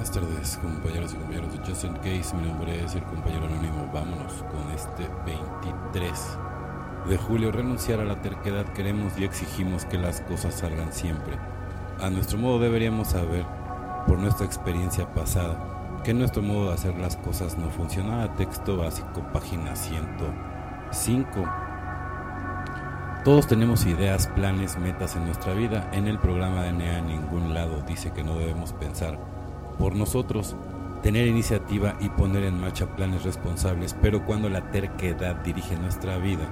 buenas tardes, compañeros y compañeros de Justin Case. Mi nombre es el compañero anónimo. Vámonos con este 23 de julio. Renunciar a la terquedad. Queremos y exigimos que las cosas salgan siempre. A nuestro modo deberíamos saber, por nuestra experiencia pasada, que nuestro modo de hacer las cosas no funcionaba. Texto básico, página 105. Todos tenemos ideas, planes, metas en nuestra vida. En el programa de NEA en ningún lado dice que no debemos pensar por nosotros, tener iniciativa y poner en marcha planes responsables, pero cuando la terquedad dirige nuestra vida,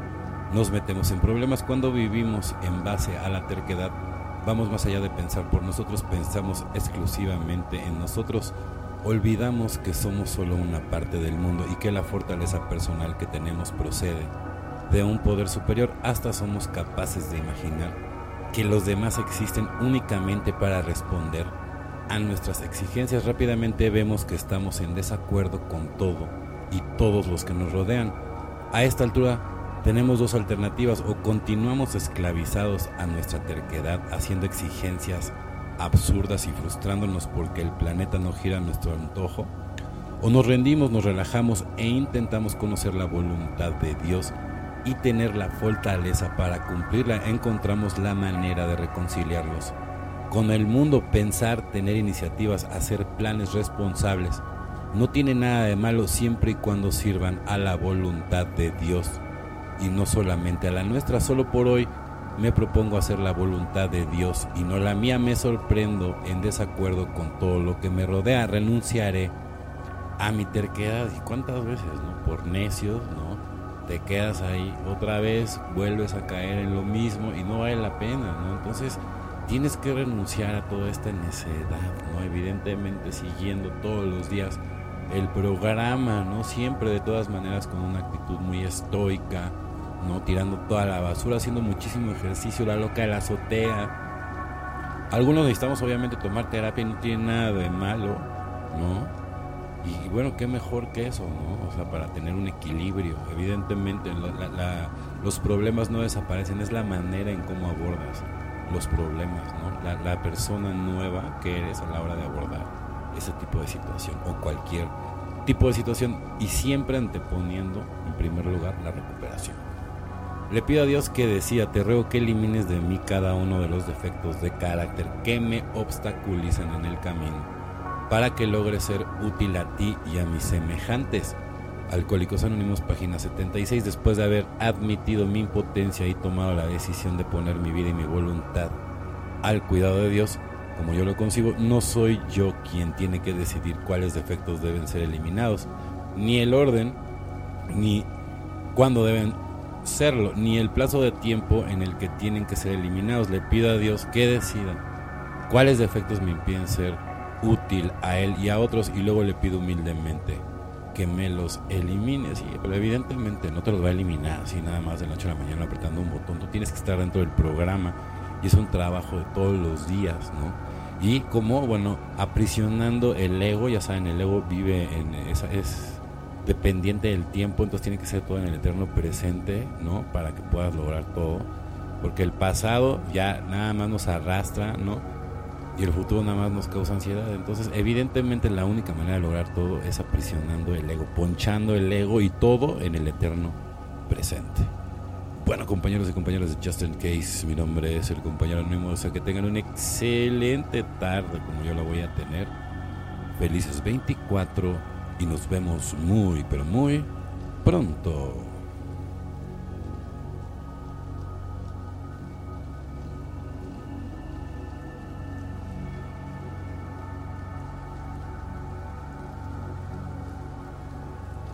nos metemos en problemas. Cuando vivimos en base a la terquedad, vamos más allá de pensar por nosotros, pensamos exclusivamente en nosotros. Olvidamos que somos solo una parte del mundo y que la fortaleza personal que tenemos procede de un poder superior, hasta somos capaces de imaginar que los demás existen únicamente para responder a nuestras exigencias. Rápidamente vemos que estamos en desacuerdo con todo y todos los que nos rodean. A esta altura tenemos dos alternativas o continuamos esclavizados a nuestra terquedad haciendo exigencias absurdas y frustrándonos porque el planeta no gira a nuestro antojo o nos rendimos, nos relajamos e intentamos conocer la voluntad de Dios y tener la fortaleza para cumplirla, encontramos la manera de reconciliarlos. Con el mundo pensar, tener iniciativas, hacer planes responsables, no tiene nada de malo siempre y cuando sirvan a la voluntad de Dios y no solamente a la nuestra. Solo por hoy me propongo hacer la voluntad de Dios y no la mía. Me sorprendo en desacuerdo con todo lo que me rodea. Renunciaré a mi terquedad. ¿Y cuántas veces? No? Por necios, ¿no? te quedas ahí otra vez, vuelves a caer en lo mismo y no vale la pena, ¿no? Entonces tienes que renunciar a toda esta necedad, ¿no? Evidentemente siguiendo todos los días el programa, ¿no? Siempre de todas maneras con una actitud muy estoica, ¿no? Tirando toda la basura, haciendo muchísimo ejercicio, la loca de la azotea. Algunos necesitamos obviamente tomar terapia no tiene nada de malo, ¿no? Y, bueno, qué mejor que eso, ¿no? O sea, para tener un equilibrio. Evidentemente, los problemas no desaparecen, es la manera en cómo abordas los problemas, la, persona nueva que eres a la hora de abordar ese tipo de situación o cualquier tipo de situación y siempre anteponiendo en primer lugar la recuperación. Le pido a Dios que decía, te ruego que elimines de mí cada uno de los defectos de carácter que me obstaculizan en el camino para que logre ser útil a ti y a mis semejantes. Alcohólicos Anónimos, página 76, después de haber admitido mi impotencia y tomado la decisión de poner mi vida y mi voluntad al cuidado de Dios, como yo lo concibo, no soy yo quien tiene que decidir cuáles defectos deben ser eliminados, ni el orden, ni cuándo deben serlo, ni el plazo de tiempo en el que tienen que ser eliminados. Le pido a Dios que decida cuáles defectos me impiden ser útil a él y a otros y luego le pido humildemente que me los elimine. Sí, pero evidentemente no te los va a eliminar así nada más de la noche a la mañana apretando un botón. Tú tienes que estar dentro del programa y es un trabajo de todos los días, ¿no? Y como, bueno, aprisionando el ego, ya saben, el ego vive en esa, es dependiente del tiempo, entonces tiene que ser todo en el eterno presente, ¿no? Para que puedas lograr todo. Porque el pasado ya nada más nos arrastra, ¿no? Y el futuro nada más nos causa ansiedad. Entonces, evidentemente la única manera de lograr todo es aprisionando el ego, ponchando el ego y todo en el eterno presente. Bueno, compañeros y compañeras de Justin Case, mi nombre es el compañero anónimo, o sea que tengan una excelente tarde como yo la voy a tener. Felices 24 y nos vemos muy, pero muy pronto.